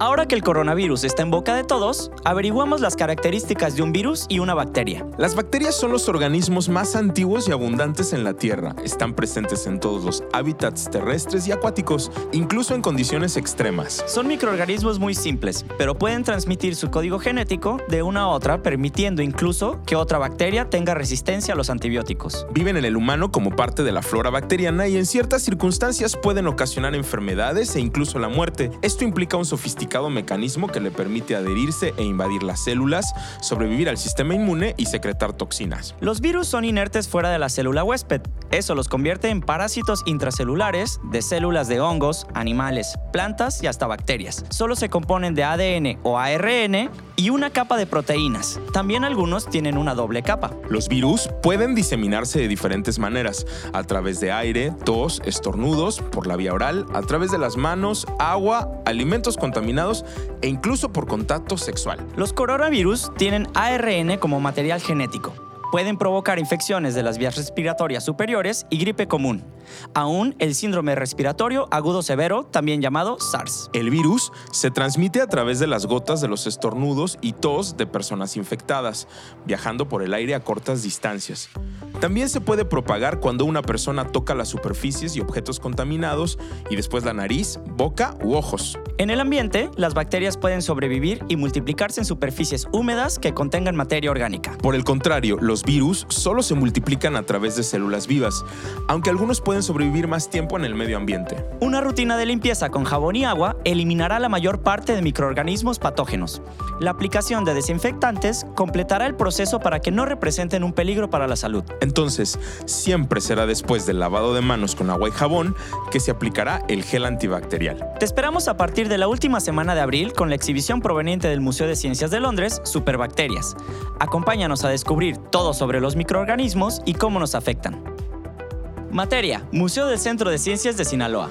Ahora que el coronavirus está en boca de todos, averiguamos las características de un virus y una bacteria. Las bacterias son los organismos más antiguos y abundantes en la Tierra. Están presentes en todos los hábitats terrestres y acuáticos, incluso en condiciones extremas. Son microorganismos muy simples, pero pueden transmitir su código genético de una a otra, permitiendo incluso que otra bacteria tenga resistencia a los antibióticos. Viven en el humano como parte de la flora bacteriana y en ciertas circunstancias pueden ocasionar enfermedades e incluso la muerte. Esto implica un sofisticado mecanismo que le permite adherirse e invadir las células, sobrevivir al sistema inmune y secretar toxinas. Los virus son inertes fuera de la célula huésped. Eso los convierte en parásitos intracelulares de células de hongos, animales, plantas y hasta bacterias. Solo se componen de ADN o ARN y una capa de proteínas. También algunos tienen una doble capa. Los virus pueden diseminarse de diferentes maneras, a través de aire, tos, estornudos, por la vía oral, a través de las manos, agua, alimentos contaminados e incluso por contacto sexual. Los coronavirus tienen ARN como material genético pueden provocar infecciones de las vías respiratorias superiores y gripe común. Aún el síndrome respiratorio agudo severo, también llamado SARS. El virus se transmite a través de las gotas de los estornudos y tos de personas infectadas, viajando por el aire a cortas distancias. También se puede propagar cuando una persona toca las superficies y objetos contaminados y después la nariz, boca u ojos. En el ambiente, las bacterias pueden sobrevivir y multiplicarse en superficies húmedas que contengan materia orgánica. Por el contrario, los virus solo se multiplican a través de células vivas, aunque algunos pueden sobrevivir más tiempo en el medio ambiente. Una rutina de limpieza con jabón y agua eliminará la mayor parte de microorganismos patógenos. La aplicación de desinfectantes completará el proceso para que no representen un peligro para la salud. Entonces, siempre será después del lavado de manos con agua y jabón que se aplicará el gel antibacterial. Te esperamos a partir de la última semana de abril con la exhibición proveniente del Museo de Ciencias de Londres, Superbacterias. Acompáñanos a descubrir todo sobre los microorganismos y cómo nos afectan. Materia, Museo del Centro de Ciencias de Sinaloa.